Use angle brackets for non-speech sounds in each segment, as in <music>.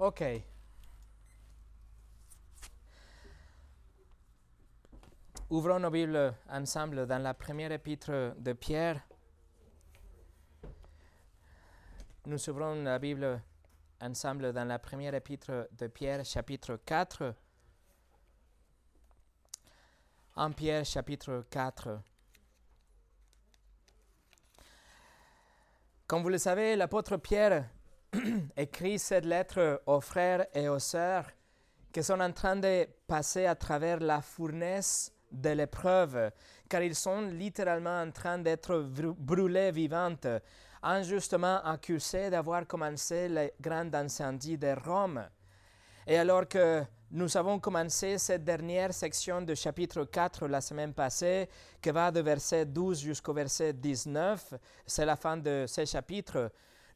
Ok. Ouvrons nos Bibles ensemble dans la première épître de Pierre. Nous ouvrons la Bible ensemble dans la première épître de Pierre, chapitre 4. En Pierre, chapitre 4. Comme vous le savez, l'apôtre Pierre <clears throat> écrit cette lettre aux frères et aux sœurs qui sont en train de passer à travers la fournaise de l'épreuve, car ils sont littéralement en train d'être brûlés vivantes, injustement accusés d'avoir commencé le grand incendie de Rome. Et alors que nous avons commencé cette dernière section du chapitre 4 la semaine passée, qui va de verset 12 jusqu'au verset 19, c'est la fin de ce chapitre,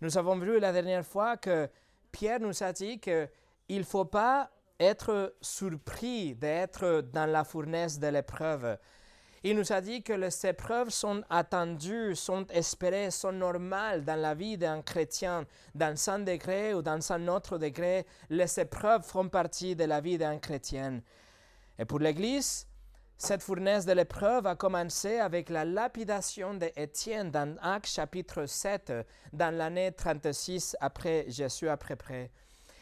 nous avons vu la dernière fois que Pierre nous a dit qu'il ne faut pas être surpris d'être dans la fournaise de l'épreuve. Il nous a dit que les épreuves sont attendues, sont espérées, sont normales dans la vie d'un chrétien. Dans un degré ou dans un autre degré, les épreuves font partie de la vie d'un chrétien. Et pour l'Église, cette fournaise de l'épreuve a commencé avec la lapidation d'Étienne dans Actes chapitre 7, dans l'année 36 après Jésus peu près.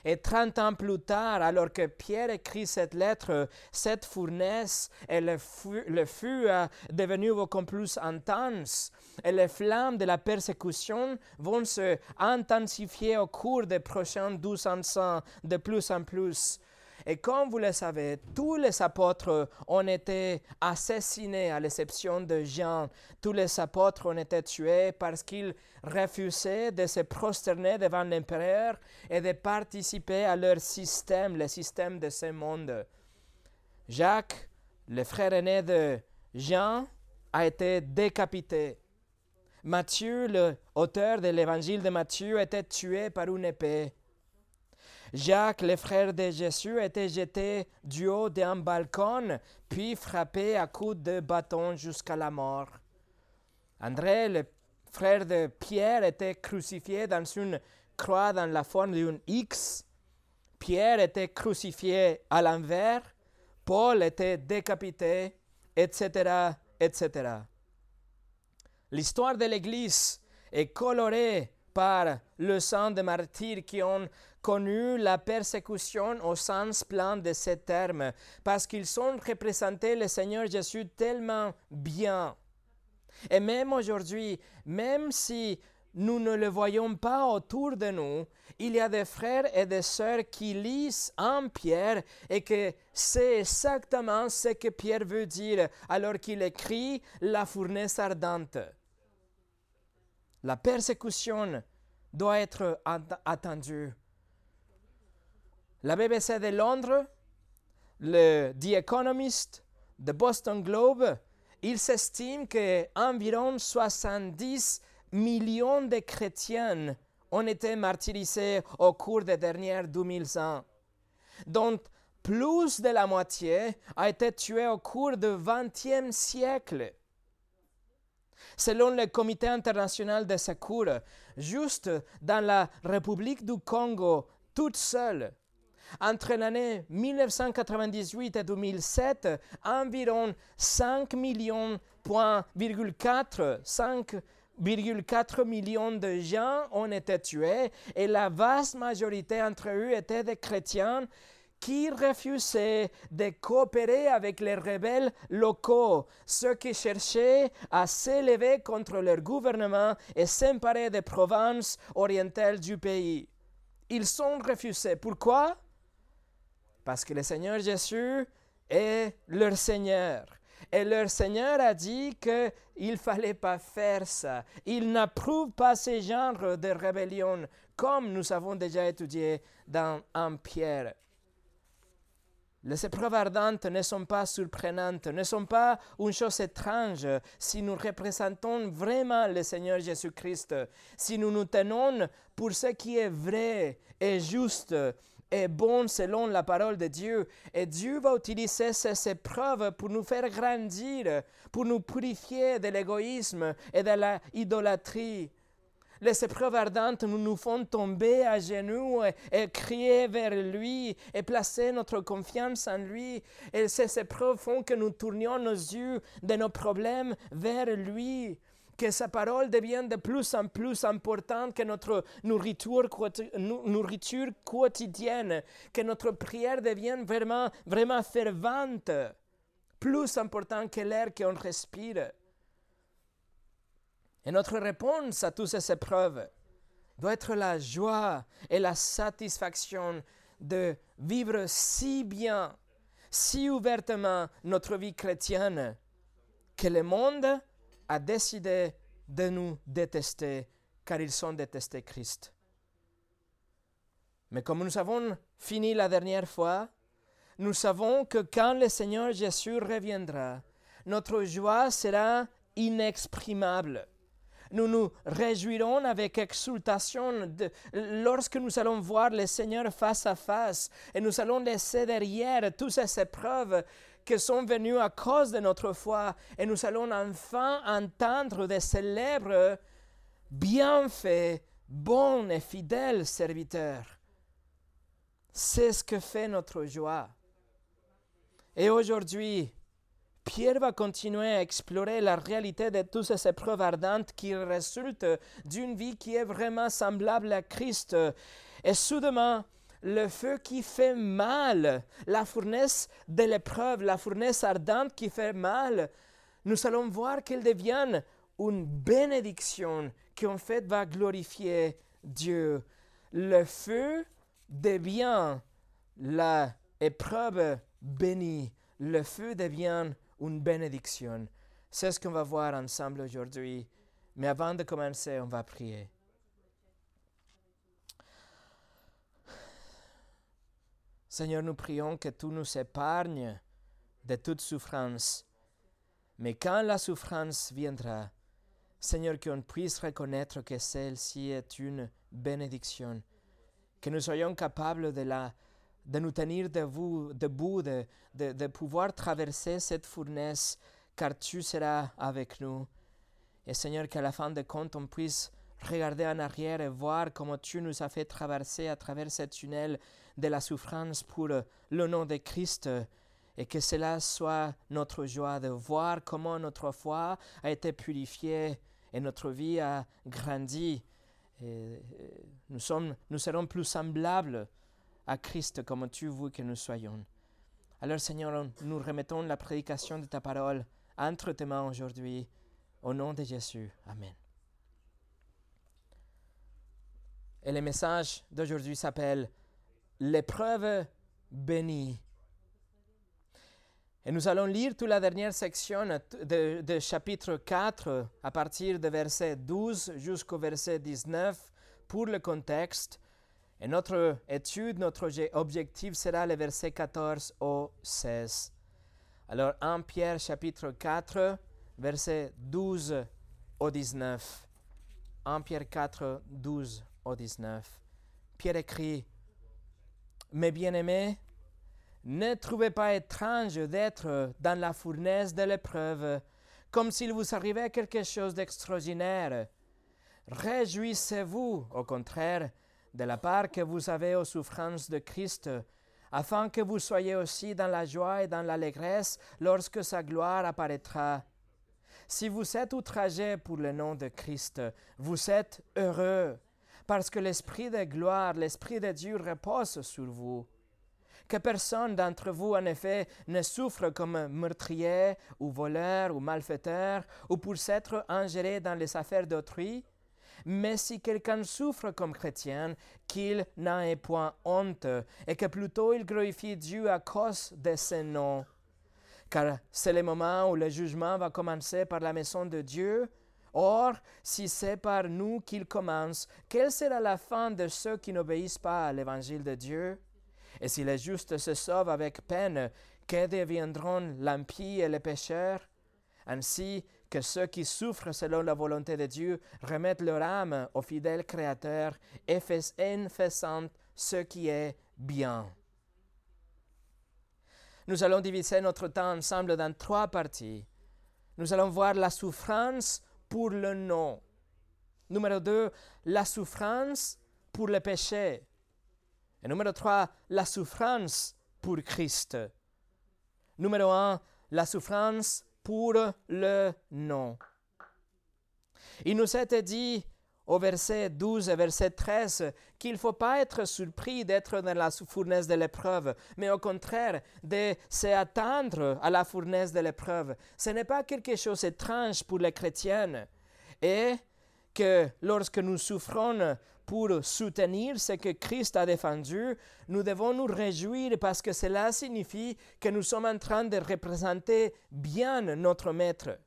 Et 30 ans plus tard, alors que Pierre écrit cette lettre, cette fournaise et le feu, le feu a devenu beaucoup plus intense. Et les flammes de la persécution vont se intensifier au cours des prochains 12 ans de plus en plus. Et comme vous le savez, tous les apôtres ont été assassinés, à l'exception de Jean. Tous les apôtres ont été tués parce qu'ils refusaient de se prosterner devant l'empereur et de participer à leur système, le système de ce monde. Jacques, le frère aîné de Jean, a été décapité. Matthieu, l'auteur de l'évangile de Matthieu, été tué par une épée. Jacques, le frère de Jésus, était jeté du haut d'un balcon, puis frappé à coups de bâton jusqu'à la mort. André, le frère de Pierre, était crucifié dans une croix dans la forme d'un X. Pierre était crucifié à l'envers. Paul était décapité, etc., etc. L'histoire de l'Église est colorée par le sang des martyrs qui ont connu la persécution au sens plein de ces termes, parce qu'ils ont représenté le Seigneur Jésus tellement bien. Et même aujourd'hui, même si nous ne le voyons pas autour de nous, il y a des frères et des sœurs qui lisent en Pierre et que c'est exactement ce que Pierre veut dire alors qu'il écrit la fournaise ardente. La persécution doit être attendue. La BBC de Londres, le The Economist, le Boston Globe, ils s'estiment qu'environ 70 millions de chrétiens ont été martyrisés au cours des dernières 2000 ans. dont plus de la moitié a été tué au cours du XXe siècle. Selon le Comité international de secours, juste dans la République du Congo, toute seule, entre l'année 1998 et 2007, environ 5 millions, 5,4 millions de gens ont été tués et la vaste majorité d'entre eux étaient des chrétiens qui refusaient de coopérer avec les rebelles locaux, ceux qui cherchaient à s'élever contre leur gouvernement et s'emparer des provinces orientales du pays. Ils sont refusés. Pourquoi? Parce que le Seigneur Jésus est leur Seigneur. Et leur Seigneur a dit qu'il ne fallait pas faire ça. Il n'approuve pas ce genre de rébellion, comme nous avons déjà étudié dans 1 Pierre. Les épreuves ardentes ne sont pas surprenantes, ne sont pas une chose étrange si nous représentons vraiment le Seigneur Jésus-Christ, si nous nous tenons pour ce qui est vrai et juste est bon selon la parole de Dieu. Et Dieu va utiliser ces épreuves pour nous faire grandir, pour nous purifier de l'égoïsme et de l'idolâtrie. Les épreuves ardentes nous, font tomber à genoux et, et, crier vers lui et placer notre confiance en lui. Et ces épreuves font que nous tournions nos yeux de nos problèmes vers lui que sa parole devienne de plus en plus importante que notre nourriture, quotidienne, que notre prière devienne vraiment, vraiment fervente, plus importante que l'air qu'on respire. Et notre réponse à toutes ces épreuves doit être la joie et la satisfaction de vivre si bien, si ouvertement notre vie chrétienne, que le monde a décidé de nous détester car ils ont détesté Christ. Mais comme nous avons fini la dernière fois, nous savons que quand le Seigneur Jésus reviendra, notre joie sera inexprimable. Nous nous réjouirons avec exultation lorsque nous allons voir le Seigneur face à face et nous allons laisser derrière toutes ces épreuves qui sont venus à cause de notre foi et nous allons enfin entendre des célèbres bienfaits, bons et fidèles serviteurs. C'est ce que fait notre joie. Et aujourd'hui, Pierre va continuer à explorer la réalité de toutes ces épreuves ardentes qui résultent d'une vie qui est vraiment semblable à Christ. Et soudainement, le feu qui fait mal, la fournaise de l'épreuve, la fournaise ardente qui fait mal, nous allons voir qu'elle devient une bénédiction qui en fait va glorifier Dieu. Le feu devient la bénie. Le feu devient une bénédiction. C'est ce qu'on va voir ensemble aujourd'hui. Mais avant de commencer, on va prier. Seigneur, nous prions que tu nous épargnes de toute souffrance. Mais quand la souffrance viendra, Seigneur, qu'on puisse reconnaître que celle-ci est une bénédiction, que nous soyons capables de, la, de nous tenir debout, debout de, de, de pouvoir traverser cette fournaise, car tu seras avec nous. Et Seigneur, qu'à la fin de compte, on puisse regarder en arrière et voir comment tu nous as fait traverser à travers ce tunnel de la souffrance pour le nom de Christ et que cela soit notre joie de voir comment notre foi a été purifiée et notre vie a grandi. Et nous, sommes, nous serons plus semblables à Christ comme tu veux que nous soyons. Alors Seigneur, nous remettons la prédication de ta parole entre tes mains aujourd'hui. Au nom de Jésus. Amen. Et le message d'aujourd'hui s'appelle l'épreuve bénie. Et nous allons lire toute la dernière section de, chapitre 4 à partir de verset 12 jusqu'au verset 19 pour le contexte. Et notre étude, notre objectif sera le verset 14 au 16. Alors 1 Pierre chapitre 4, verset 12 au 19. 1 Pierre 4, 12 au 19. Pierre écrit, mes bien-aimés, ne trouvez pas étrange d'être dans la fournaise de l'épreuve, comme s'il vous arrivait quelque chose d'extraordinaire. Réjouissez-vous, au contraire, de la part que vous avez aux souffrances de Christ, afin que vous soyez aussi dans la joie et dans l'allégresse lorsque sa gloire apparaîtra. Si vous êtes outragé pour le nom de Christ, vous êtes heureux, parce que l'Esprit de gloire, l'Esprit de Dieu repose sur vous. Que personne d'entre vous, en effet, ne souffre comme meurtrier ou voleur ou malfaiteur ou pour s'être ingéré dans les affaires d'autrui, mais si quelqu'un souffre comme chrétien, qu'il n'en ait point honte, et que plutôt il glorifie Dieu à cause de ce nom. Car c'est le moment où le jugement va commencer par la maison de Dieu, Or, si c'est par nous qu'il commence, quelle sera la fin de ceux qui n'obéissent pas à l'évangile de Dieu? Et si les justes se sauvent avec peine, que deviendront l'impie et les pécheurs? Ainsi que ceux qui souffrent selon la volonté de Dieu remettent leur âme au fidèle Créateur et faisant ce qui est bien. Nous allons diviser notre temps ensemble dans trois parties. Nous allons voir la souffrance pour le nom. Numéro 2, la souffrance pour le péché. Et numéro 3, la souffrance pour Christ. Numéro 1, la souffrance pour le nom. Il nous été dit au verset 12 et verset 13 qu'il ne faut pas être surpris d'être dans la fournaise de l'épreuve, mais au contraire de s'attendre à la fournaise de l'épreuve. Ce n'est pas quelque chose d'étrange pour les chrétiens. Et que lorsque nous souffrons pour soutenir ce que Christ a défendu, nous devons nous réjouir parce que cela signifie que nous sommes en train de représenter bien notre Maître.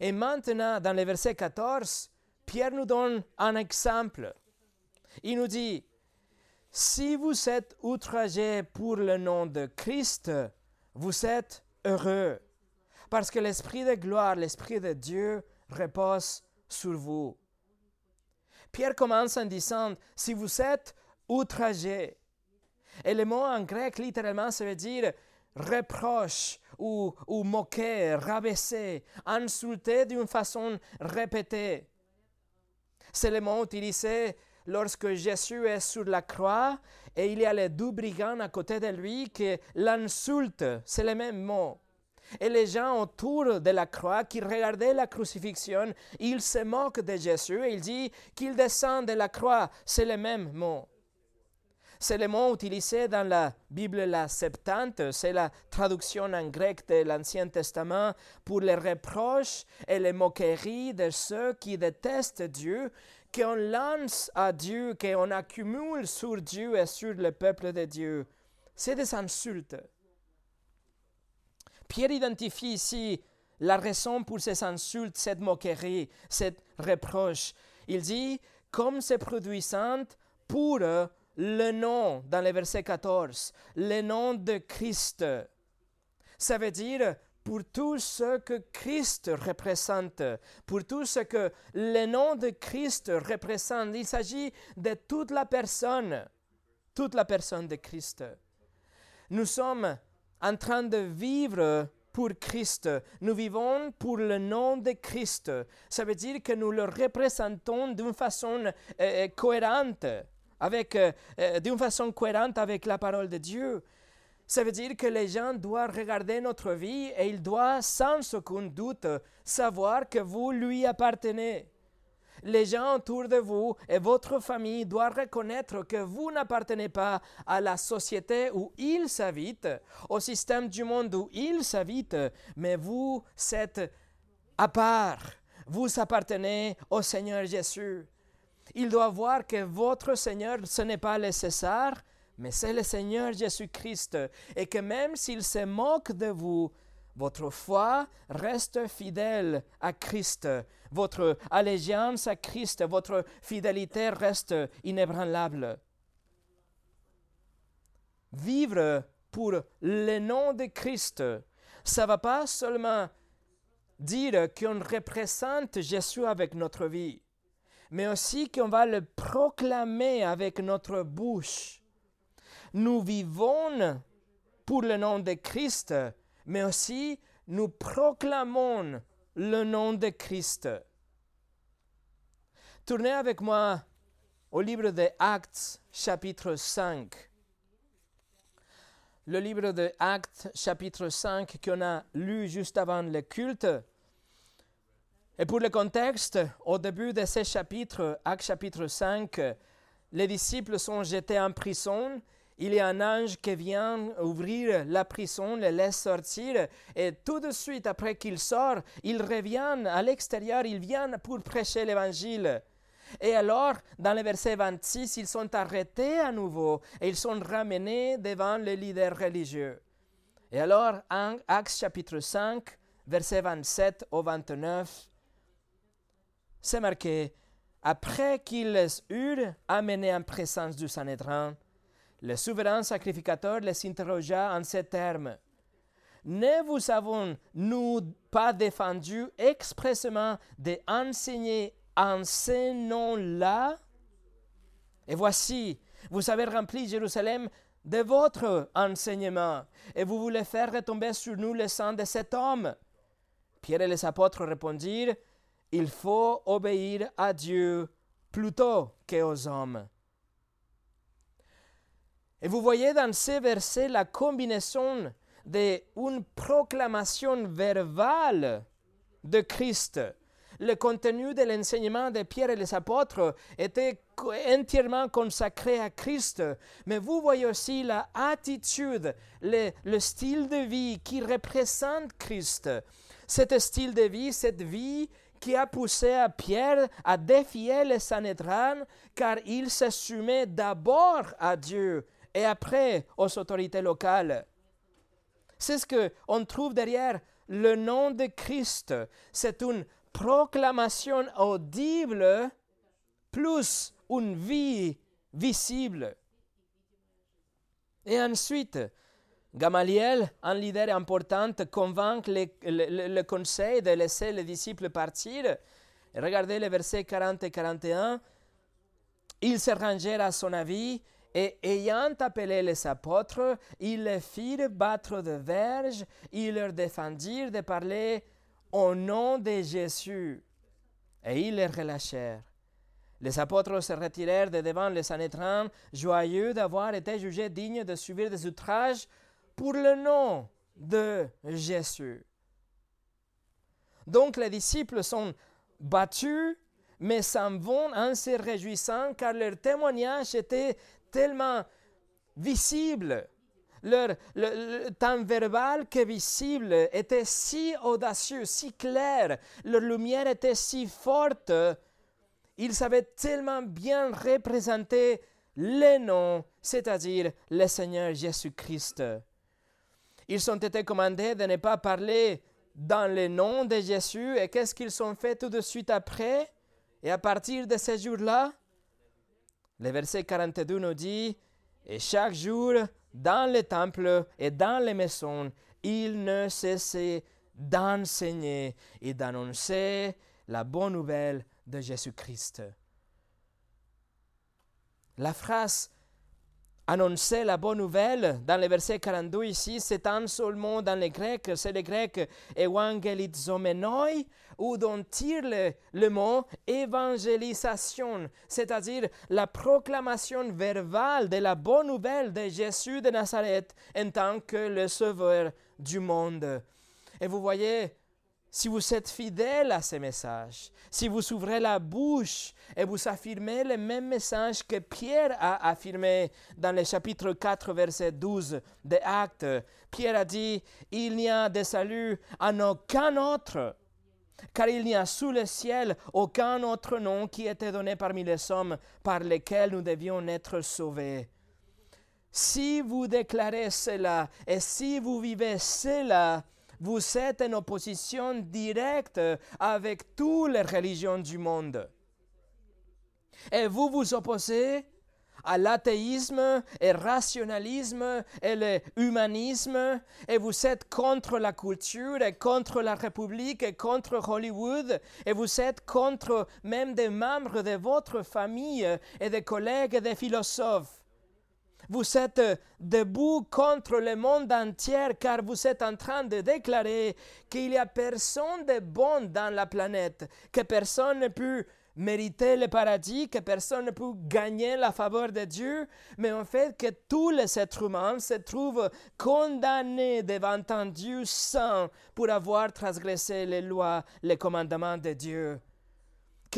Et maintenant, dans le verset 14, Pierre nous donne un exemple. Il nous dit, si vous êtes outragés pour le nom de Christ, vous êtes heureux, parce que l'Esprit de gloire, l'Esprit de Dieu repose sur vous. Pierre commence en disant, si vous êtes outragés, et le mot en grec littéralement ça veut dire reproche ou, ou moquer, rabaisser, insulter d'une façon répétée. C'est le mot utilisé lorsque Jésus est sur la croix et il y a les deux brigands à côté de lui qui l'insultent. C'est le même mot. Et les gens autour de la croix qui regardaient la crucifixion, ils se moquent de Jésus et ils disent qu'il descend de la croix. C'est le même mot. C'est le mot utilisé dans la Bible, la Septante, c'est la traduction en grec de l'Ancien Testament pour les reproches et les moqueries de ceux qui détestent Dieu, qu'on lance à Dieu, qu'on accumule sur Dieu et sur le peuple de Dieu. C'est des insultes. Pierre identifie ici la raison pour ces insultes, cette moquerie, cette reproche. Il dit, comme c'est produisant pour le nom, dans le verset 14, le nom de Christ. Ça veut dire pour tout ce que Christ représente, pour tout ce que le nom de Christ représente. Il s'agit de toute la personne, toute la personne de Christ. Nous sommes en train de vivre pour Christ. Nous vivons pour le nom de Christ. Ça veut dire que nous le représentons d'une façon euh, euh, cohérente, avec, euh, d'une façon cohérente avec la parole de Dieu. Ça veut dire que les gens doivent regarder notre vie et ils doivent sans aucun doute savoir que vous lui appartenez les gens autour de vous et votre famille doivent reconnaître que vous n'appartenez pas à la société où ils s'habitent, au système du monde où ils s'habitent, mais vous êtes à part. Vous appartenez au Seigneur Jésus. Il doit voir que votre Seigneur, ce n'est pas le César, mais c'est le Seigneur Jésus-Christ, et que même s'il se moque de vous, votre foi reste fidèle à Christ. Votre allégeance à Christ, votre fidélité reste inébranlable. Vivre pour le nom de Christ, ça ne va pas seulement dire qu'on représente Jésus avec notre vie, mais aussi qu'on va le proclamer avec notre bouche. Nous vivons pour le nom de Christ, mais aussi nous proclamons le nom de Christ. Tournez avec moi au livre des Actes, chapitre 5. Le livre des Actes, chapitre 5, qu'on a lu juste avant le culte. Et pour le contexte, au début de ce chapitre, Actes chapitre 5, les disciples sont jetés en prison il y a un ange qui vient ouvrir la prison, les laisse sortir, et tout de suite après qu'il sort, il revient à l'extérieur, il vient pour prêcher l'évangile. Et alors, dans le verset 26, ils sont arrêtés à nouveau et ils sont ramenés devant les leaders religieux. Et alors, en Actes chapitre 5, verset 27 au 29, c'est marqué, après qu'ils eurent amenés en présence du Sanhédrin, le souverain sacrificateur les interrogea en ces termes. Ne vous avons-nous pas défendu expressément d'enseigner en ce nom-là Et voici, vous avez rempli Jérusalem de votre enseignement, et vous voulez faire retomber sur nous le sang de cet homme? Pierre et les apôtres répondirent, il faut obéir à Dieu plutôt qu'aux hommes. Et vous voyez dans ces versets la combinaison d'une proclamation verbale de Christ. Le contenu de l'enseignement de Pierre et les apôtres était entièrement consacré à Christ, mais vous voyez aussi la attitude, le, le style de vie qui représente Christ. Cet style de vie, cette vie qui a poussé à Pierre à défier le Sanhédrin car il se soumet d'abord à Dieu et après aux autorités locales. C'est ce qu'on trouve derrière le nom de Christ. C'est une proclamation audible plus une vie visible. Et ensuite, Gamaliel, un leader important, convainc le, conseil de laisser les disciples partir. Regardez les versets 40 et 41. Ils se rangèrent à son avis et ayant appelé les apôtres, ils les firent battre de verges, ils leur défendirent de parler au nom de Jésus. Et ils les relâchèrent. Les apôtres se retirèrent de devant les Sanhédrin, joyeux d'avoir été jugés dignes de subir des outrages pour le nom de Jésus. Donc les disciples sont battus, mais s'en vont en se réjouissant car leur témoignage était tellement visible. Leur, le, temps verbal que visible était si audacieux, si clair, leur lumière était si forte, ils savaient tellement bien représenter le nom, c'est-à-dire le Seigneur Jésus-Christ. Ils ont été commandés de ne pas parler dans le nom de Jésus. Et qu'est-ce qu'ils ont fait tout de suite après? Et à partir de ce jour-là, le verset 42 nous dit, Et chaque jour, dans le temple et dans les maisons, ils ne cessaient d'enseigner et d'annoncer la bonne nouvelle de Jésus-Christ. La phrase annoncer la bonne nouvelle, dans le verset 42 ici, c'est un seul mot dans le grec, c'est le grec evangelizomenoi, où on tire le, le mot évangélisation, c'est-à-dire la proclamation verbale de la bonne nouvelle de Jésus de Nazareth en tant que le sauveur du monde. Et vous voyez, si vous êtes fidèle à ces messages, si vous ouvrez la bouche et vous affirmez le même message que Pierre a affirmé dans le chapitre 4, verset 12 des Actes, Pierre a dit, il n'y a de salut en aucun autre, car il n'y a sous le ciel aucun autre nom qui était donné parmi les hommes par lesquels nous devions être sauvés. Si vous déclarez cela et si vous vivez cela, vous êtes en opposition directe avec toutes les religions du monde. Et vous vous opposez à l'athéisme et rationalisme et l'humanisme et vous êtes contre la culture et contre la République et contre Hollywood et vous êtes contre même des membres de votre famille et des collègues et des philosophes. Vous êtes debout contre le monde entier car vous êtes en train de déclarer qu'il n'y a personne de bon dans la planète, que personne ne peut mériter le paradis, que personne ne peut gagner la faveur de Dieu, mais en fait que tous les êtres humains se trouvent condamnés devant un Dieu saint pour avoir transgressé les lois, les commandements de Dieu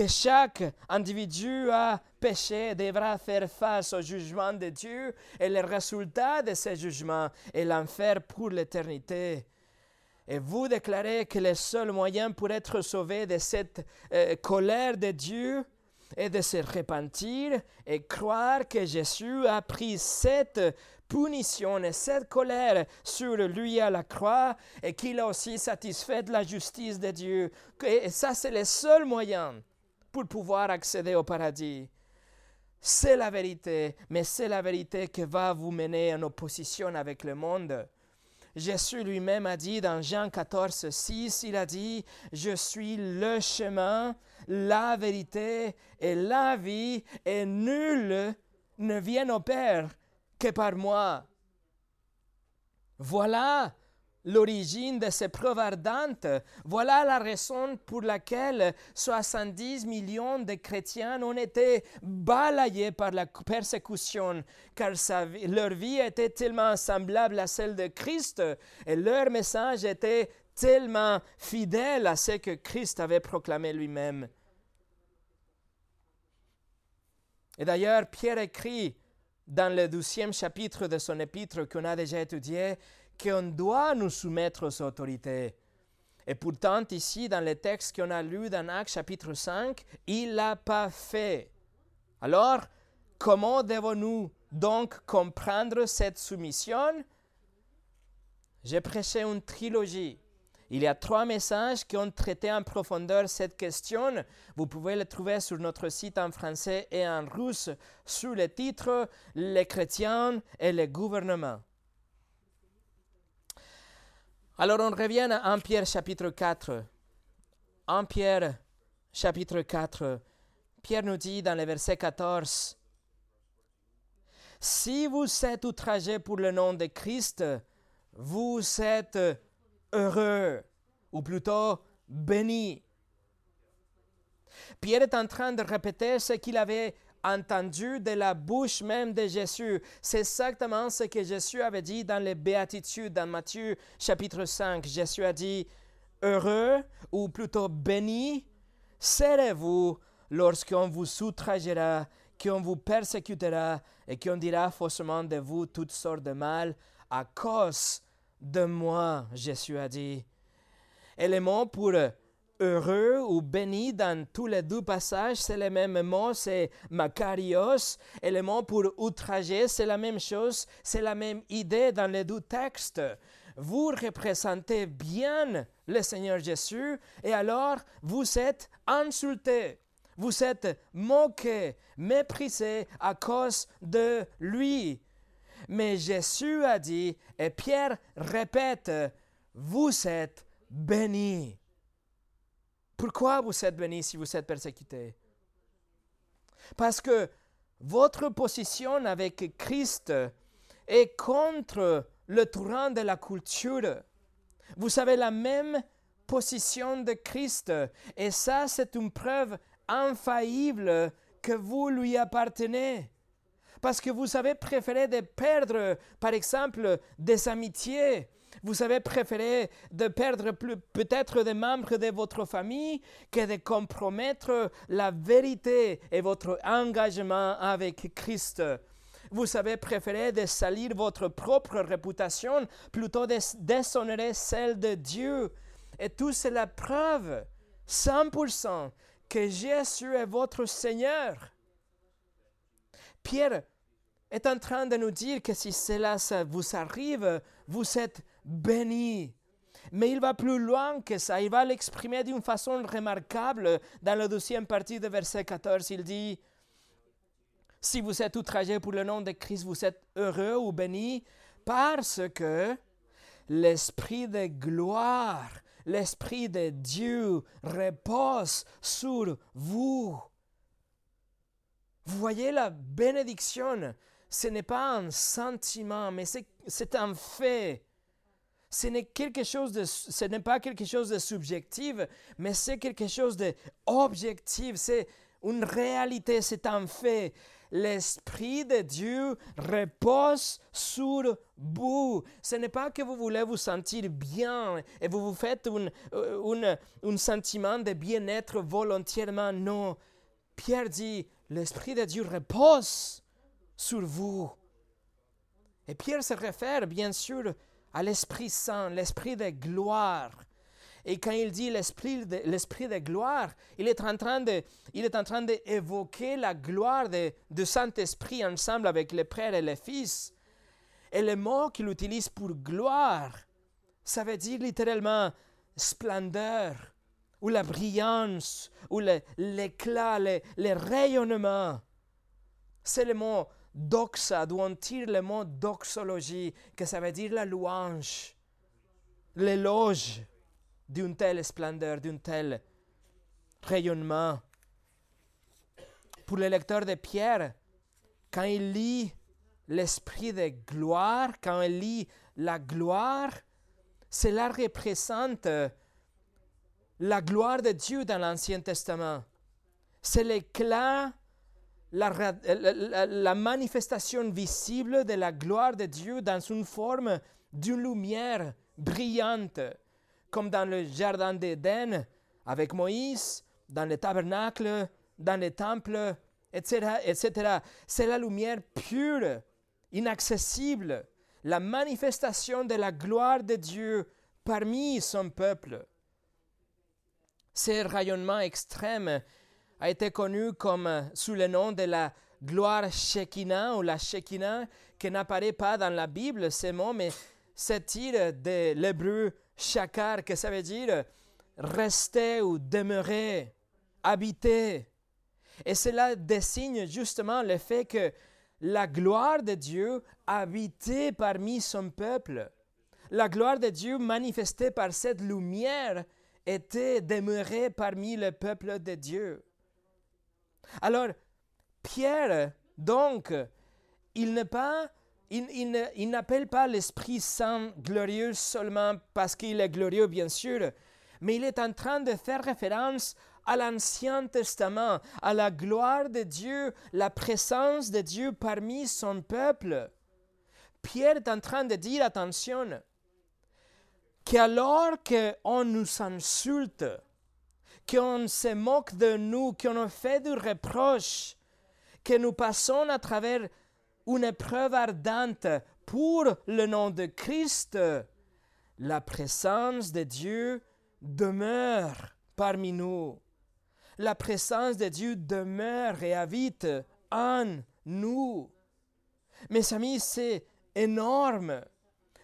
que chaque individu a péché devra faire face au jugement de Dieu et le résultat de ce jugement est l'enfer pour l'éternité. Et vous déclarez que le seul moyen pour être sauvé de cette euh, colère de Dieu est de se repentir et croire que Jésus a pris cette punition et cette colère sur lui à la croix et qu'il a aussi satisfait la justice de Dieu. Et ça, c'est le seul moyen pour pouvoir accéder au paradis. C'est la vérité, mais c'est la vérité qui va vous mener en opposition avec le monde. Jésus lui-même a dit dans Jean 14, 6, il a dit, Je suis le chemin, la vérité et la vie, et nul ne vient au Père que par moi. Voilà l'origine de ces preuves ardentes. Voilà la raison pour laquelle 70 millions de chrétiens ont été balayés par la persécution, car leur vie était tellement semblable à celle de Christ et leur message était tellement fidèle à ce que Christ avait proclamé lui-même. Et d'ailleurs, Pierre écrit dans le douzième chapitre de son épître qu'on a déjà étudié, qu'on doit nous soumettre aux autorités. Et pourtant, ici, dans le texte qu'on a lu dans Actes chapitre 5, il l'a pas fait. Alors, comment devons-nous donc comprendre cette soumission? J'ai prêché une trilogie. Il y a trois messages qui ont traité en profondeur cette question. Vous pouvez les trouver sur notre site en français et en russe sous le titre Les chrétiens et le gouvernement. Alors on revient à 1 Pierre chapitre 4. 1 Pierre chapitre 4. Pierre nous dit dans le verset 14, Si vous êtes outragés pour le nom de Christ, vous êtes heureux, ou plutôt bénis. Pierre est en train de répéter ce qu'il avait entendu de la bouche même de Jésus. C'est exactement ce que Jésus avait dit dans les béatitudes, dans Matthieu chapitre 5. Jésus a dit, Heureux, ou plutôt béni, serez-vous lorsqu'on vous outragera, qu'on vous persécutera et qu'on dira faussement de vous toutes sortes de mal à cause de moi, Jésus a dit. Et le mot pour heureux ou béni dans tous les deux passages, c'est le même mot, c'est makarios. Et le mot pour outrager, c'est la même chose, c'est la même idée dans les deux textes. Vous représentez bien le Seigneur Jésus et alors vous êtes insulté. Vous êtes moqué, méprisé à cause de lui. Mais Jésus a dit, et Pierre répète, vous êtes bénis. Pourquoi vous êtes bénis si vous êtes persécutés Parce que votre position avec Christ est contre le torrent de la culture. Vous avez la même position de Christ et ça c'est une preuve infaillible que vous lui appartenez. Parce que vous avez préféré de perdre, par exemple, des amitiés, vous avez préféré de perdre peut-être des membres de votre famille que de compromettre la vérité et votre engagement avec Christ. Vous avez préféré de salir votre propre réputation plutôt de déshonorer celle de Dieu. Et tout c'est la preuve, 100%, que Jésus est votre Seigneur. Pierre est en train de nous dire que si cela vous arrive, vous êtes béni. Mais il va plus loin que ça. Il va l'exprimer d'une façon remarquable dans la deuxième partie de verset 14. Il dit, si vous êtes outragé pour le nom de Christ, vous êtes heureux ou béni parce que l'Esprit de gloire, l'Esprit de Dieu repose sur vous. Vous voyez la bénédiction, ce n'est pas un sentiment, mais c'est un fait ce n'est quelque chose de, ce n'est pas quelque chose de subjectif, mais c'est quelque chose d'objectif. C'est une réalité, c'est un fait. L'Esprit de Dieu repose sur vous. Ce n'est pas que vous voulez vous sentir bien et vous vous faites un, euh, un sentiment de bien-être volontairement. Non. Pierre dit, l'Esprit de Dieu repose sur vous. Et Pierre se réfère bien sûr à l'Esprit Saint, l'Esprit de gloire. Et quand il dit l'esprit de, de gloire, il est en train de, il est en train d'évoquer la gloire de, du Saint-Esprit ensemble avec le Père et le Fils. Et le mot qu'il utilise pour gloire, ça veut dire littéralement splendeur, ou la brillance, ou l'éclat, le, le rayonnement. C'est le mot doxa, d'où on tire le mot doxologie, que ça veut dire la louange, l'éloge d'une telle splendeur, d'un tel rayonnement. Pour le lecteur de Pierre, quand il lit l'esprit de gloire, quand il lit la gloire, cela représente la gloire de Dieu dans l'Ancien Testament. C'est l'éclat, la, manifestation visible de la gloire de Dieu dans une forme d'une lumière brillante, comme dans le Jardin d'Éden avec Moïse, dans le tabernacle, dans le temple, etc. etc. C'est la lumière pure, inaccessible, la manifestation de la gloire de Dieu parmi son peuple. Ce rayonnement extrême a été connu comme sous le nom de la gloire Shekinah ou la Shekinah, qui n'apparaît pas dans la Bible, ce mot, mais c'est tiré de l'hébreu shakar, que ça veut dire rester ou demeurer, habiter? Et cela désigne justement le fait que la gloire de Dieu habitait parmi son peuple. La gloire de Dieu manifestée par cette lumière était demeurée parmi le peuple de Dieu. Alors, Pierre, donc, il pas il, n'appelle pas l'Esprit Saint glorieux seulement parce qu'il est glorieux, bien sûr, mais il est en train de faire référence à l'Ancien Testament, à la gloire de Dieu, la présence de Dieu parmi son peuple. Pierre est en train de dire, attention, qu'alors qu'on nous insulte, qu'on se moque de nous, qu'on nous fait du reproche, que nous passons à travers une épreuve ardente pour le nom de Christ, la présence de Dieu demeure parmi nous. La présence de Dieu demeure et habite en nous. Mes amis, c'est énorme.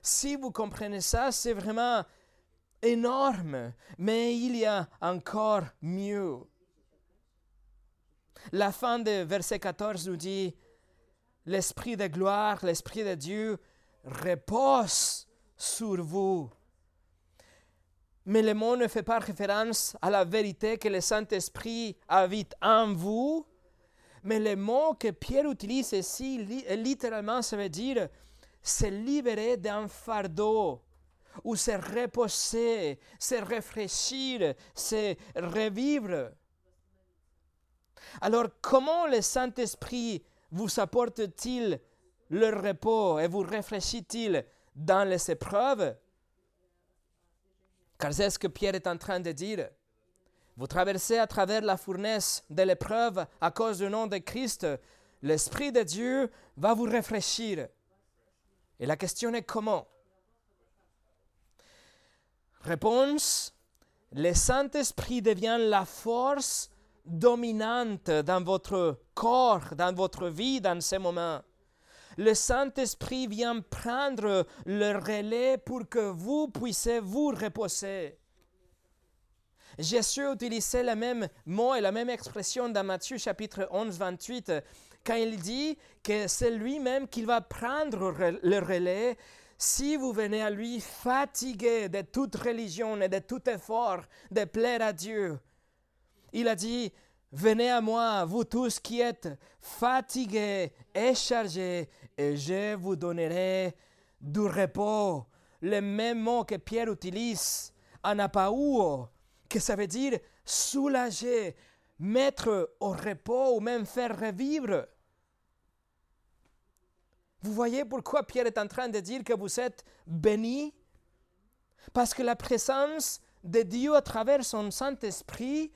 Si vous comprenez ça, c'est vraiment énorme. Mais il y a encore mieux. La fin de verset 14 nous dit, l'Esprit de gloire, l'Esprit de Dieu repose sur vous. Mais le mot ne fait pas référence à la vérité que le Saint-Esprit habite en vous, mais le mot que Pierre utilise ici, littéralement, ça veut dire se libérer d'un fardeau, ou se reposer, se rafraîchir, se revivre. Alors, comment le Saint-Esprit vous apporte-t-il le repos et vous réfléchit-il dans les épreuves? Car c'est ce que Pierre est en train de dire. Vous traversez à travers la fournaise de l'épreuve à cause du nom de Christ. L'Esprit de Dieu va vous réfléchir. Et la question est comment? Réponse, le Saint-Esprit devient la force dominante dans votre corps, dans votre vie, dans ces moments. Le Saint-Esprit vient prendre le relais pour que vous puissiez vous reposer. Jésus utilisait le même mot et la même expression dans Matthieu chapitre 11, 28, quand il dit que c'est lui-même qui va prendre le relais si vous venez à lui fatigué de toute religion et de tout effort de plaire à Dieu. Il a dit, Venez à moi, vous tous qui êtes fatigués et chargés, et je vous donnerai du repos. Le même mot que Pierre utilise, anapauo, que ça veut dire soulager, mettre au repos ou même faire revivre. Vous voyez pourquoi Pierre est en train de dire que vous êtes bénis? Parce que la présence de Dieu à travers son Saint-Esprit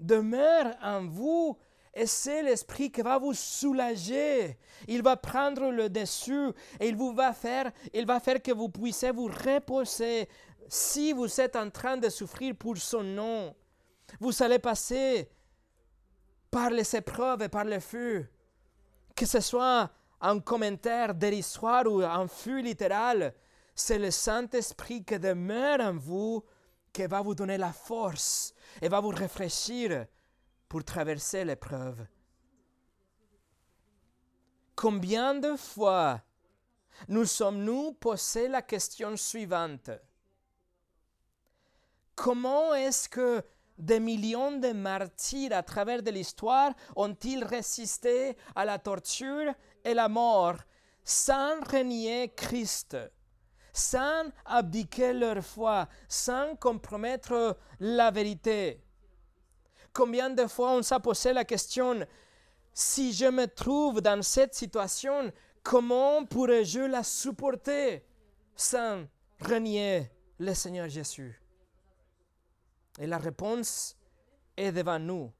demeure en vous et c'est l'Esprit qui va vous soulager. Il va prendre le dessus et il vous va faire, il va faire que vous puissiez vous reposer si vous êtes en train de souffrir pour son nom. Vous allez passer par les épreuves et par le feu. Que ce soit un commentaire de l'histoire ou un feu littéral, c'est le Saint-Esprit qui demeure en vous qui va vous donner la force et va vous réfléchir pour traverser l'épreuve. Combien de fois nous sommes-nous posé la question suivante? Comment est-ce que des millions de martyrs à travers de l'histoire ont-ils résisté à la torture et la mort sans renier Christ, sans abdiquer leur foi, sans compromettre la vérité. Combien de fois on s'est posé la question, si je me trouve dans cette situation, comment pourrais-je la supporter sans renier le Seigneur Jésus? Et la réponse est devant nous.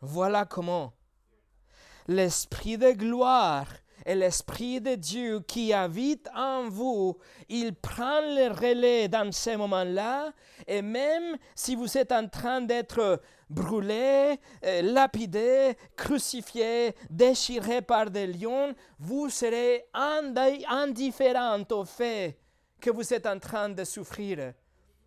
Voilà comment. L'Esprit de gloire et l'Esprit de Dieu qui habite en vous, il prend le relais dans ces moments-là, et même si vous êtes en train d'être brûlé, euh, lapidé, crucifié, déchiré par des lions, vous serez indifférent au fait que vous êtes en train de souffrir,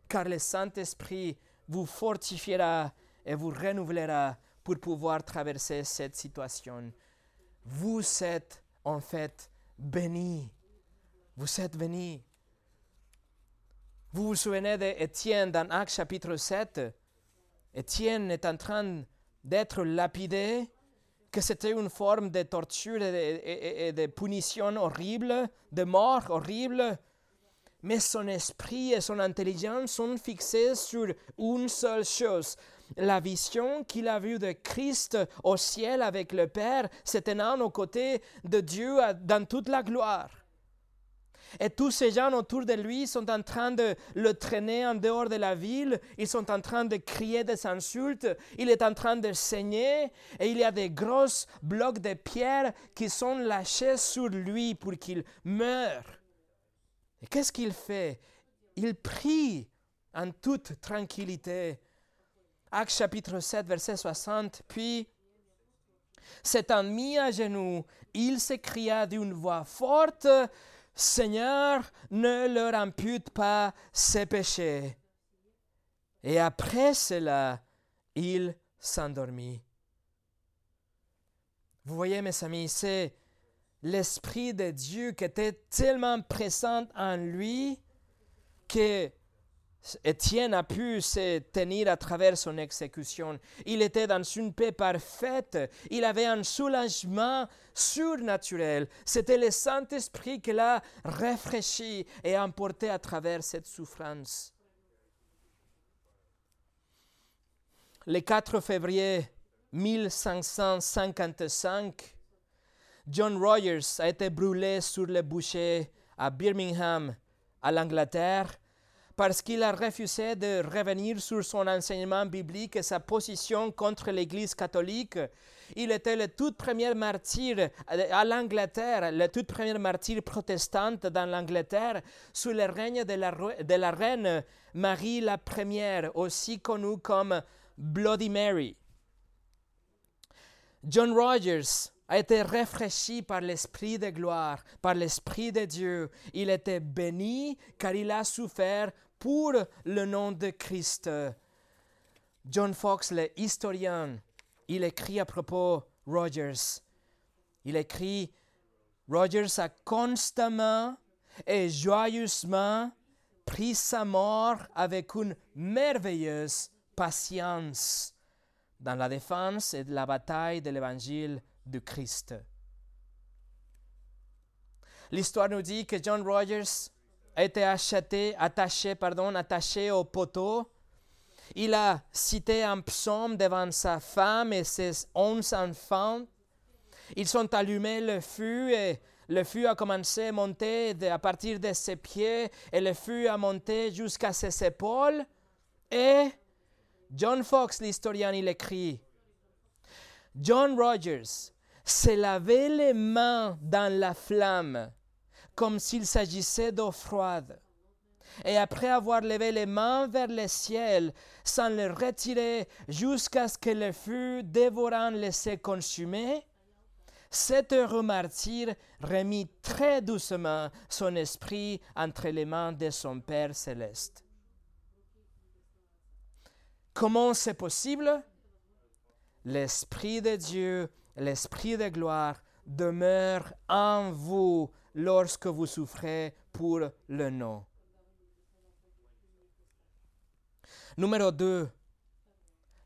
car le Saint-Esprit vous fortifiera et vous renouvellera pour pouvoir traverser cette situation. Vous êtes en fait bénis. Vous êtes bénis. Vous vous souvenez d'Étienne dans Actes chapitre 7 Étienne est en train d'être lapidé, que c'était une forme de torture et de, punition horrible, de mort horrible. Mais son esprit et son intelligence sont fixés sur une seule chose, la vision qu'il a vue de Christ au ciel avec le Père, se tenant aux côtés de Dieu dans toute la gloire. Et tous ces gens autour de lui sont en train de le traîner en dehors de la ville, ils sont en train de crier des insultes, il est en train de saigner, et il y a des grosses blocs de pierre qui sont lâchés sur lui pour qu'il meure. Et qu'est-ce qu'il fait? Il prie en toute tranquillité. Acte chapitre 7, verset 60. Puis, s'étant mis à genoux, il s'écria d'une voix forte Seigneur, ne leur impute pas ses péchés. Et après cela, il s'endormit. Vous voyez, mes amis, c'est l'Esprit de Dieu qui était tellement présent en lui que Étienne a pu se tenir à travers son exécution. Il était dans une paix parfaite. Il avait un soulagement surnaturel. C'était le Saint-Esprit qui l'a rafraîchi et emporté à travers cette souffrance. Le 4 février 1555, John Rogers a été brûlé sur le bûcher à Birmingham, à l'Angleterre parce qu'il a refusé de revenir sur son enseignement biblique et sa position contre l'Église catholique. Il était le tout premier martyr à l'Angleterre, le tout premier martyr protestante dans l'Angleterre sous le règne de la, de la reine Marie la Première, aussi connue comme Bloody Mary. John Rogers a été rafraîchi par l'Esprit de gloire, par l'Esprit de Dieu. Il était béni car il a souffert pour le nom de Christ. John Fox, le historien, il écrit à propos Rogers. Il écrit Rogers a constamment et joyeusement pris sa mort avec une merveilleuse patience dans la défense et la bataille de l'évangile de Christ. L'histoire nous dit que John Rogers a été acheté, attaché, pardon, attaché au poteau. Il a cité un psaume devant sa femme et ses onze enfants. Ils ont allumé le feu et le feu a commencé à monter à partir de ses pieds et le feu a monté jusqu'à ses épaules. Et John Fox, l'historien, il écrit, John Rogers s'est lavé les mains dans la flamme comme s'il s'agissait d'eau froide. Et après avoir levé les mains vers le ciel, sans les retirer jusqu'à ce que le feu dévorant les ait consumés, cet heureux martyr remit très doucement son esprit entre les mains de son Père céleste. Comment c'est possible? L'Esprit de Dieu, l'Esprit de gloire demeure en vous lorsque vous souffrez pour le nom. Numéro 2.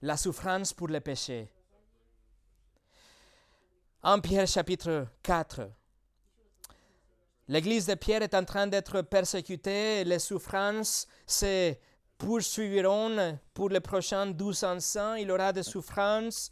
La souffrance pour le péché. En Pierre chapitre 4, L'église de Pierre est en train d'être persécutée, les souffrances se poursuivront pour les prochains 1200 ans, il y aura des souffrances,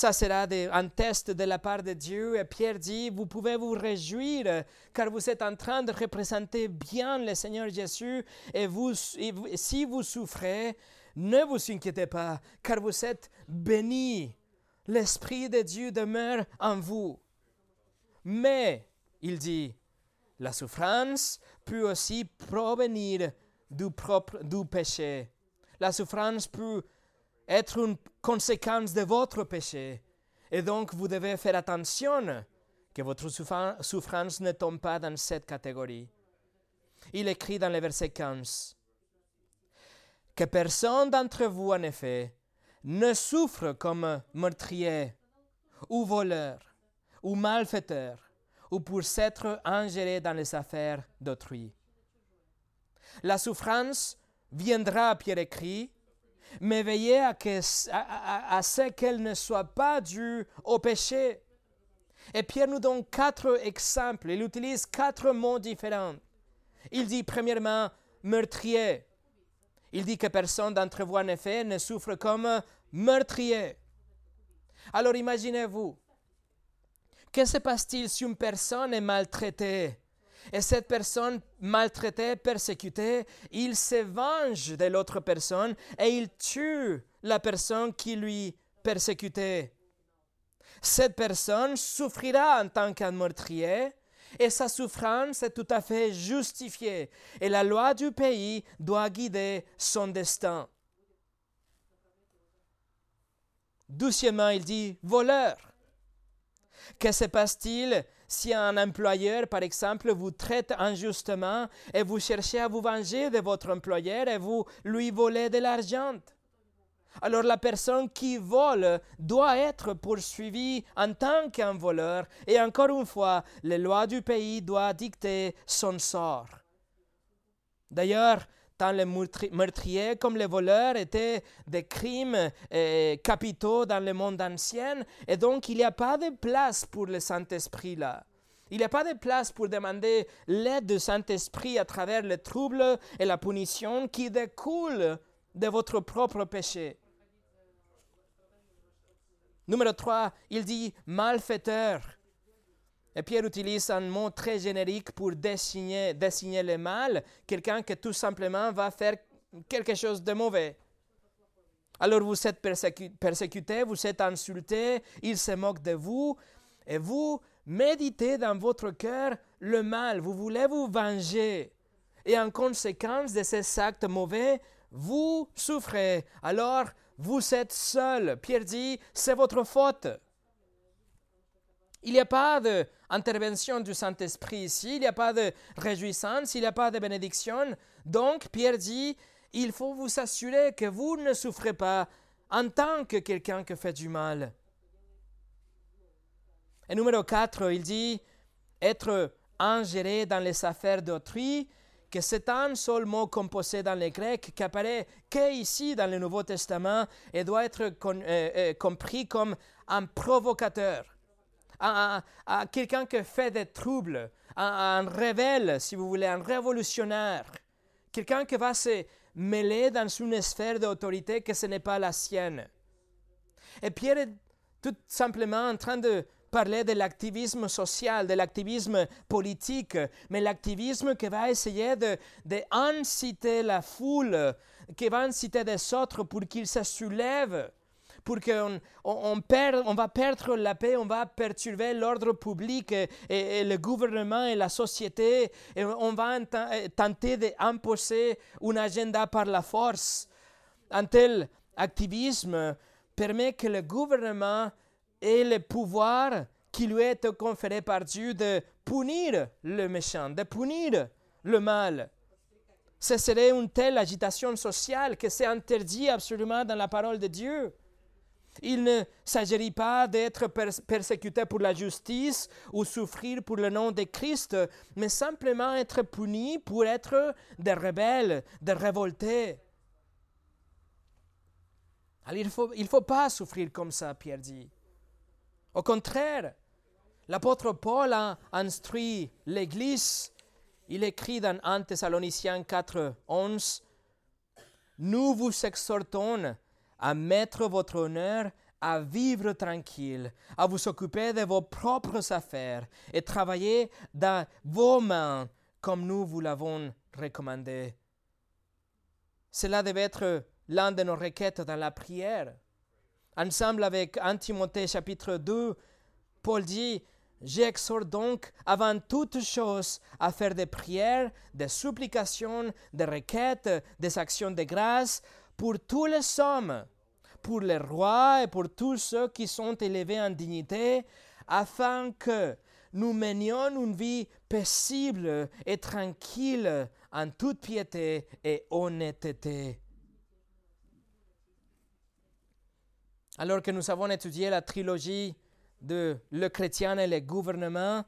ça sera un test de la part de Dieu. Et Pierre dit, vous pouvez vous réjouir car vous êtes en train de représenter bien le Seigneur Jésus et, vous, si vous souffrez, ne vous inquiétez pas car vous êtes bénis. L'Esprit de Dieu demeure en vous. Mais, il dit, la souffrance peut aussi provenir du, propre, du péché. La souffrance peut être une conséquence de votre péché. Et donc, vous devez faire attention que votre souffrance ne tombe pas dans cette catégorie. Il écrit dans le verset 15 que personne d'entre vous, en effet, ne souffre comme meurtrier ou voleur ou malfaiteur ou pour s'être ingéré dans les affaires d'autrui. La souffrance viendra, Pierre écrit, mais veillez à, ce qu'elle ne soit pas due au péché. Et Pierre nous donne quatre exemples. Il utilise quatre mots différents. Il dit premièrement meurtrier. Il dit que personne d'entre vous, en effet, ne souffre comme meurtrier. Alors imaginez-vous, que se passe-t-il si une personne est maltraitée? Et cette personne maltraitée, persécutée, il se venge de l'autre personne et il tue la personne qui lui persécutait. Cette personne souffrira en tant qu'un meurtrier et sa souffrance est tout à fait justifiée et la loi du pays doit guider son destin. Doucement, il dit voleur. Que se passe-t-il si un employeur, par exemple, vous traite injustement et vous cherchez à vous venger de votre employeur et vous lui volez de l'argent. Alors la personne qui vole doit être poursuivie en tant qu'un voleur et encore une fois, les lois du pays doivent dicter son sort. D'ailleurs, tant les meurtriers comme les voleurs étaient des crimes euh, capitaux dans le monde ancien, et donc il n'y a pas de place pour le Saint-Esprit là. Il n'y a pas de place pour demander l'aide du Saint-Esprit à travers les troubles et la punition qui découlent de votre propre péché. Numéro 3, il dit malfaiteur. Et Pierre utilise un mot très générique pour désigner, désigner le mal, quelqu'un qui tout simplement va faire quelque chose de mauvais. Alors vous êtes persécuté, vous êtes insulté, il se moque de vous, et vous méditez dans votre cœur le mal, vous voulez vous venger. Et en conséquence de ces actes mauvais, vous souffrez. Alors vous êtes seul. Pierre dit, c'est votre faute. Il n'y a pas d'intervention du Saint-Esprit ici, il n'y a pas de réjouissance, il n'y a pas de bénédiction. Donc, Pierre dit, il faut vous assurer que vous ne souffrez pas en tant que quelqu'un qui fait du mal. Et numéro 4, il dit, être ingéré dans les affaires d'autrui, que c'est un seul mot composé dans le grec qui apparaît qu'ici dans le Nouveau Testament et doit être euh, euh, compris comme un provocateur à, quelqu'un qui fait des troubles, à, un rebelle, si vous voulez, un révolutionnaire, quelqu'un qui va se mêler dans une sphère d'autorité que ce n'est pas la sienne. Et Pierre est tout simplement en train de parler de l'activisme social, de l'activisme politique, mais l'activisme qui va essayer de, de la foule, qui va inciter des autres pour qu'ils se soulèvent pour qu'on on, on, va perdre la paix, on va perturber l'ordre public et, le gouvernement et la société, et on va tenter d'imposer un agenda par la force. Un tel activisme permet que le gouvernement ait le pouvoir qui lui est conféré par Dieu de punir le méchant, de punir le mal. Ce serait une telle agitation sociale que c'est interdit absolument dans la parole de Dieu. Il ne s'agirait pas d'être persécuté pour la justice ou souffrir pour le nom de Christ, mais simplement être puni pour être des rebelles, des révoltés. Alors il ne faut, il faut pas souffrir comme ça, Pierre dit. Au contraire, L'apôtre Paul a instruit l'Église. Il écrit dans 1 Thessaloniciens 4, 11, Nous vous exhortons à mettre votre honneur à vivre tranquille, à vous occuper de vos propres affaires et travailler dans vos mains comme nous vous l'avons recommandé. Cela devait être l'un de nos requêtes dans la prière. Ensemble avec 1 Timothée chapitre 2, Paul dit, J'exhorte donc avant toute chose à faire des prières, des supplications, des requêtes, des actions de grâce pour tous les hommes, pour les rois et pour tous ceux qui sont élevés en dignité, afin que nous menions une vie paisible et tranquille en toute piété et honnêteté. Alors que nous avons étudié la trilogie de Le chrétien et le gouvernement,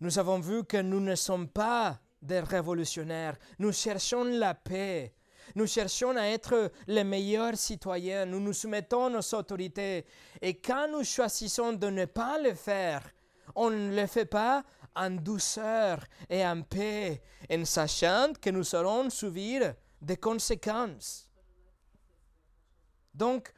nous avons vu que nous ne sommes pas des révolutionnaires. Nous cherchons la paix. Nous cherchons à être les meilleurs citoyens. Nous nous soumettons aux autorités. Et quand nous choisissons de ne pas le faire, on ne le fait pas en douceur et en paix, en sachant que nous allons subir des conséquences. Donc,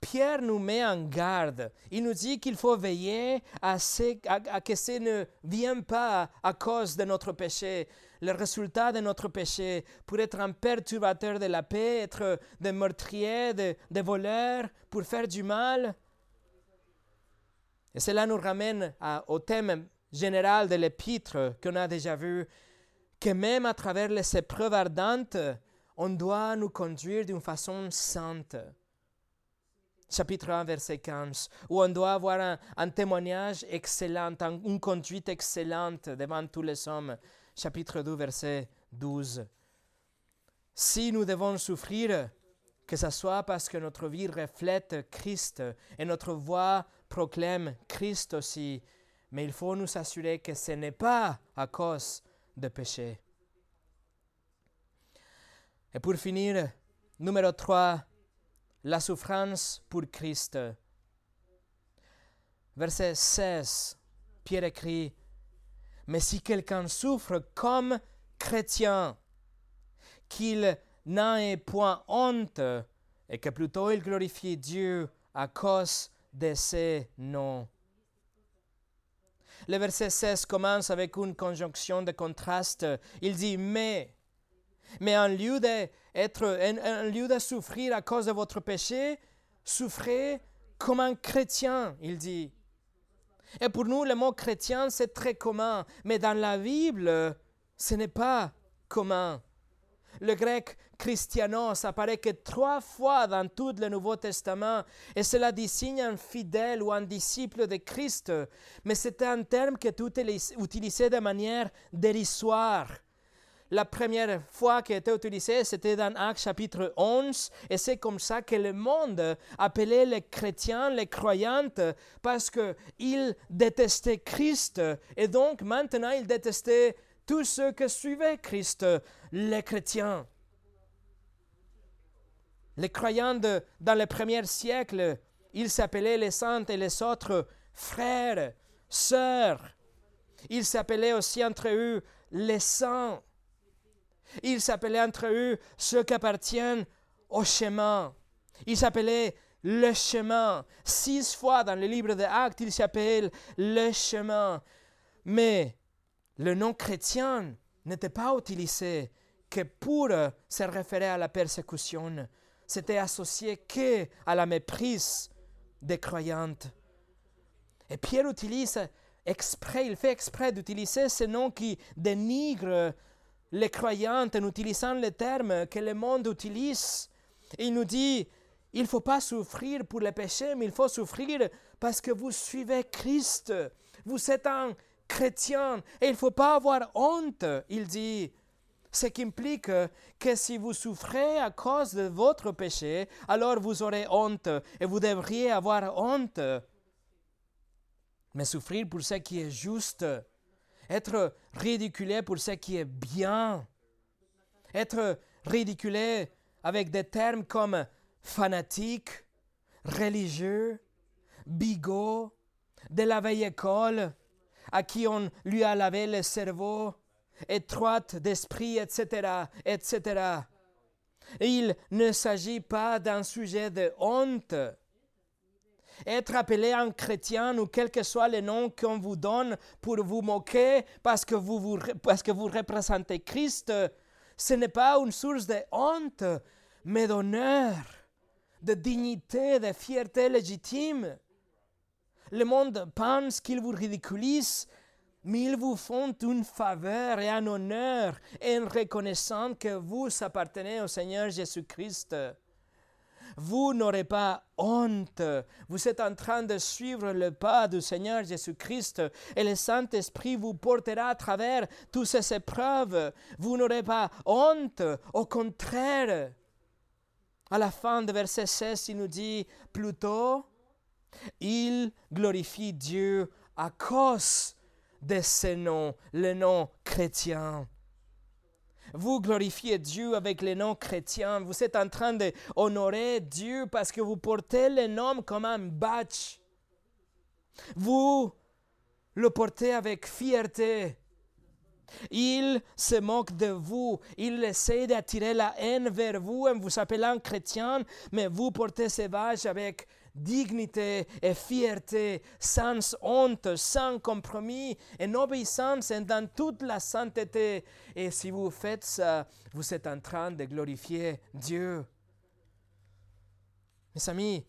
Pierre nous met en garde. Il nous dit qu'il faut veiller à, ce, que ce ne vienne pas à cause de notre péché. Le résultat de notre péché pour être un perturbateur de la paix, être des meurtriers, des, voleurs, pour faire du mal. Et cela nous ramène au thème général de l'épître qu'on a déjà vu, que même à travers les épreuves ardentes, on doit nous conduire d'une façon sainte. Chapitre 1, verset 15, où on doit avoir un, témoignage excellent, une conduite excellente devant tous les hommes. Chapitre 2, verset 12. Si nous devons souffrir, que ce soit parce que notre vie reflète Christ et notre voix proclame Christ aussi, mais il faut nous assurer que ce n'est pas à cause de péché. Et pour finir, numéro 3, la souffrance pour Christ. Verset 16, Pierre écrit, Mais si quelqu'un souffre comme chrétien, qu'il n'en ait point honte, et que plutôt il glorifie Dieu à cause de ses noms. Le verset 16 commence avec une conjonction de contraste. Il dit mais. Mais en lieu de, être, en, lieu de souffrir à cause de votre péché, souffrez comme un chrétien, il dit. Et pour nous, le mot chrétien, c'est très commun. Mais dans la Bible, ce n'est pas commun. Le grec christianos apparaît que trois fois dans tout le Nouveau Testament et cela désigne un fidèle ou un disciple de Christ. Mais c'est un terme qui est utilisé de manière dérisoire. La première fois qui a été utilisé, c'était dans Actes chapitre 11, et c'est comme ça que le monde appelait les chrétiens, les croyantes, parce qu'ils détestaient Christ, et donc maintenant ils détestaient tous ceux qui suivaient Christ, les chrétiens. Les croyants dans le premier siècle, ils s'appelaient les saints et les autres frères, sœurs. Ils s'appelaient aussi entre eux les saints. Ils s'appelaient entre eux ceux qui appartiennent au chemin. Ils s'appelaient le chemin. Six fois dans le livre des Actes, ils s'appellent le chemin. Mais le nom chrétien n'était pas utilisé que pour se référer à la persécution. C'était associé que à la méprise des croyantes. Et Pierre utilise exprès, il fait exprès d'utiliser ce nom qui dénigre les croyantes en utilisant les termes que le monde utilise. Il nous dit, il ne faut pas souffrir pour le péché, mais il faut souffrir parce que vous suivez Christ. Vous êtes un chrétien et il ne faut pas avoir honte, il dit. Ce qui implique que si vous souffrez à cause de votre péché, alors vous aurez honte et vous devriez avoir honte. Mais souffrir pour ce qui est juste, être ridiculé pour ce qui est bien, être ridiculé avec des termes comme fanatique, religieux, bigot, de la vieille école, à qui on lui a lavé le cerveau, étroite d'esprit, etc., etc. Il ne s'agit pas d'un sujet de honte. Être appelé un chrétien ou quel que soit le nom qu'on vous donne pour vous moquer parce que vous, représentez Christ, ce n'est pas une source de honte, mais d'honneur, de dignité, de fierté légitime. Le monde pense qu'il vous ridiculise, mais ils vous font une faveur et un honneur en reconnaissant que vous appartenez au Seigneur Jésus-Christ. Vous n'aurez pas honte. Vous êtes en train de suivre le pas du Seigneur Jésus-Christ et le Saint-Esprit vous portera à travers toutes ces épreuves. Vous n'aurez pas honte. Au contraire, à la fin de verset 16, il nous dit plutôt, il glorifie Dieu à cause de ce nom, le nom chrétien. Vous glorifiez Dieu avec le nom chrétien. Vous êtes en train d'honorer Dieu parce que vous portez le nom comme un badge. Vous le portez avec fierté. Il se moque de vous. Il essaie d'attirer la haine vers vous en vous appelant chrétien, mais vous portez ce badge avec dignité et fierté, sans honte, sans compromis, en obéissance et dans toute la sainteté. Et si vous faites ça, vous êtes en train de glorifier Dieu. Mes amis,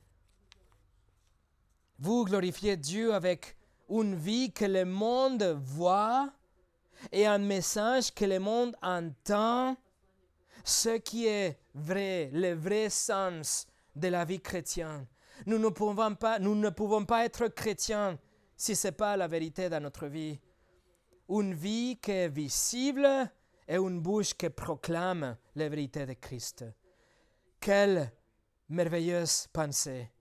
vous glorifiez Dieu avec une vie que le monde voit et un message que le monde entend, ce qui est vrai, le vrai sens de la vie chrétienne. Nous ne pouvons pas, nous ne pouvons pas être chrétiens si ce n'est pas la vérité dans notre vie. Une vie qui est visible et une bouche qui proclame la vérité de Christ. Quelle merveilleuse pensée.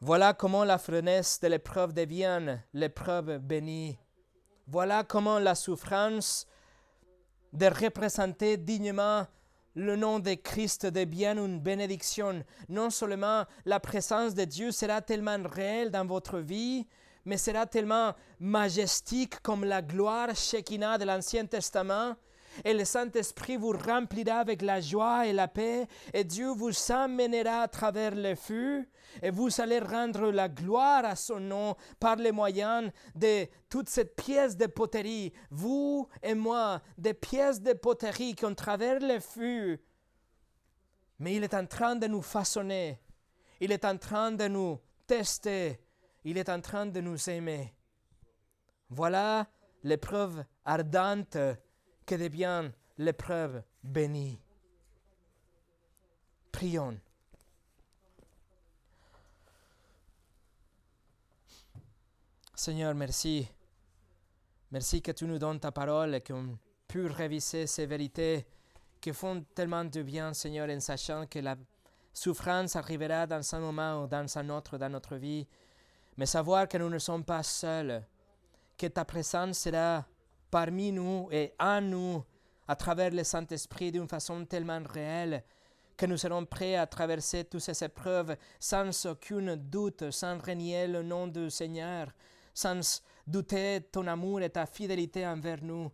Voilà comment la frenesse de l'épreuve devient l'épreuve bénie. Voilà comment la souffrance de représenter dignement le nom de Christ devient une bénédiction. Non seulement la présence de Dieu sera tellement réelle dans votre vie, mais sera tellement majestique comme la gloire Shekinah de l'Ancien Testament. Et le Saint-Esprit vous remplira avec la joie et la paix, et Dieu vous amènera à travers le feu, et vous allez rendre la gloire à son nom par les moyens de toute cette pièce de poterie, vous et moi, des pièces de poterie qui ont travers le feu. Mais il est en train de nous façonner, il est en train de nous tester, il est en train de nous aimer. Voilà l'épreuve ardente que devient l'épreuve bénie. Prions. Seigneur, merci. Merci que tu nous donnes ta parole et qu'on pu réviser ces vérités qui font tellement de bien, Seigneur, en sachant que la souffrance arrivera dans un moment ou dans un autre dans notre vie, mais savoir que nous ne sommes pas seuls, que ta présence sera parmi nous et en nous à travers le Saint-Esprit d'une façon tellement réelle que nous serons prêts à traverser toutes ces épreuves sans aucun doute, sans renier le nom du Seigneur, sans douter ton amour et ta fidélité envers nous.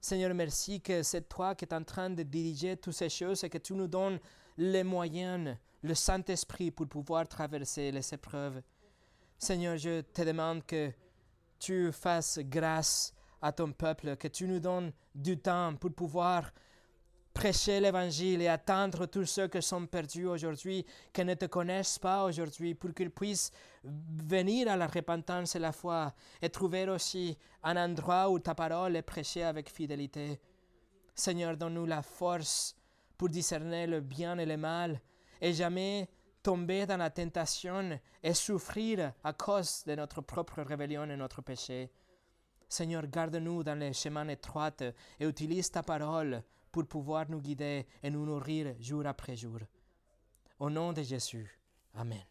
Seigneur, merci que c'est toi qui es en train de diriger toutes ces choses et que tu nous donnes les moyens, le Saint-Esprit pour pouvoir traverser les épreuves. Seigneur, je te demande que tu fasses grâce à ton peuple, que tu nous donnes du temps pour pouvoir prêcher l'évangile et attendre tous ceux qui sont perdus aujourd'hui, qui ne te connaissent pas aujourd'hui, pour qu'ils puissent venir à la repentance et la foi et trouver aussi un endroit où ta parole est prêchée avec fidélité. Seigneur, donne-nous la force pour discerner le bien et le mal et jamais tomber dans la tentation et souffrir à cause de notre propre rébellion et notre péché. Seigneur, garde-nous dans les chemins étroits et utilise ta parole pour pouvoir nous guider et nous nourrir jour après jour. Au nom de Jésus. Amen.